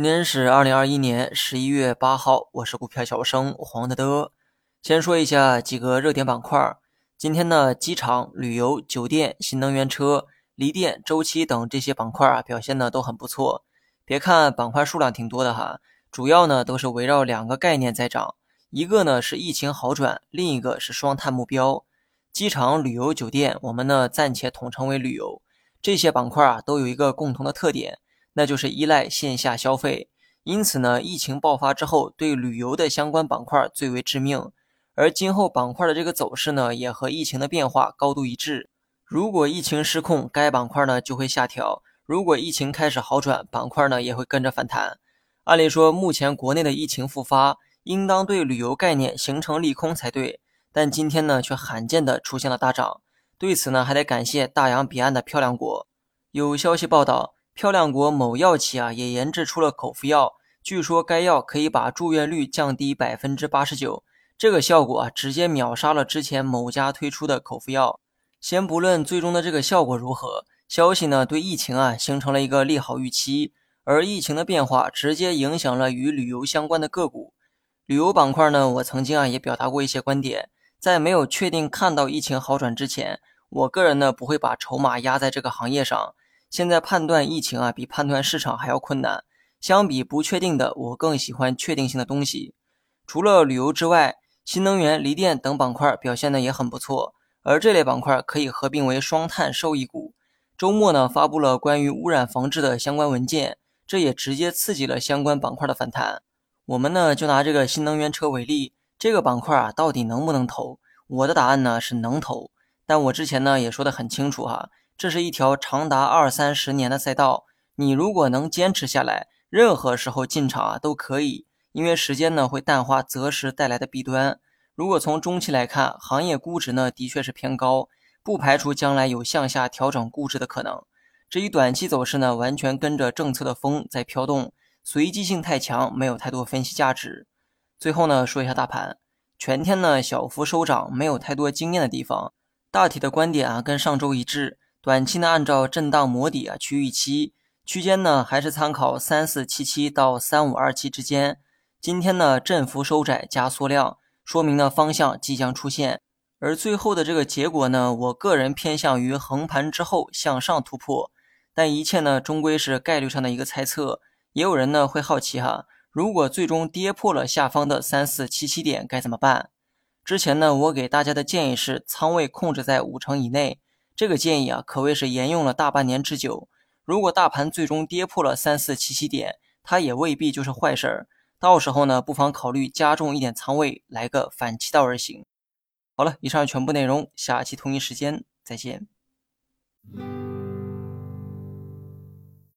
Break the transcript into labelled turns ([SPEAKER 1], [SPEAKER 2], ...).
[SPEAKER 1] 今天是二零二一年十一月八号，我是股票小生黄德德。先说一下几个热点板块。今天呢，机场、旅游、酒店、新能源车、锂电、周期等这些板块啊，表现的都很不错。别看板块数量挺多的哈，主要呢都是围绕两个概念在涨，一个呢是疫情好转，另一个是双碳目标。机场、旅游、酒店，我们呢暂且统称为旅游。这些板块啊，都有一个共同的特点。那就是依赖线下消费，因此呢，疫情爆发之后，对旅游的相关板块最为致命。而今后板块的这个走势呢，也和疫情的变化高度一致。如果疫情失控，该板块呢就会下调；如果疫情开始好转，板块呢也会跟着反弹。按理说，目前国内的疫情复发，应当对旅游概念形成利空才对，但今天呢却罕见的出现了大涨。对此呢，还得感谢大洋彼岸的漂亮国。有消息报道。漂亮国某药企啊，也研制出了口服药，据说该药可以把住院率降低百分之八十九。这个效果啊，直接秒杀了之前某家推出的口服药。先不论最终的这个效果如何，消息呢对疫情啊形成了一个利好预期，而疫情的变化直接影响了与旅游相关的个股。旅游板块呢，我曾经啊也表达过一些观点，在没有确定看到疫情好转之前，我个人呢不会把筹码压在这个行业上。现在判断疫情啊，比判断市场还要困难。相比不确定的，我更喜欢确定性的东西。除了旅游之外，新能源、锂电等板块表现的也很不错。而这类板块可以合并为双碳受益股。周末呢，发布了关于污染防治的相关文件，这也直接刺激了相关板块的反弹。我们呢，就拿这个新能源车为例，这个板块啊，到底能不能投？我的答案呢是能投。但我之前呢也说的很清楚哈。这是一条长达二三十年的赛道，你如果能坚持下来，任何时候进场啊都可以，因为时间呢会淡化择时带来的弊端。如果从中期来看，行业估值呢的确是偏高，不排除将来有向下调整估值的可能。至于短期走势呢，完全跟着政策的风在飘动，随机性太强，没有太多分析价值。最后呢，说一下大盘，全天呢小幅收涨，没有太多惊艳的地方，大体的观点啊跟上周一致。短期呢，按照震荡磨底啊去预期区间呢，还是参考三四七七到三五二七之间。今天呢，振幅收窄加缩量，说明呢方向即将出现。而最后的这个结果呢，我个人偏向于横盘之后向上突破。但一切呢，终归是概率上的一个猜测。也有人呢会好奇哈，如果最终跌破了下方的三四七七点该怎么办？之前呢，我给大家的建议是仓位控制在五成以内。这个建议啊，可谓是沿用了大半年之久。如果大盘最终跌破了三四七七点，它也未必就是坏事儿。到时候呢，不妨考虑加重一点仓位，来个反其道而行。好了，以上全部内容，下期同一时间再见。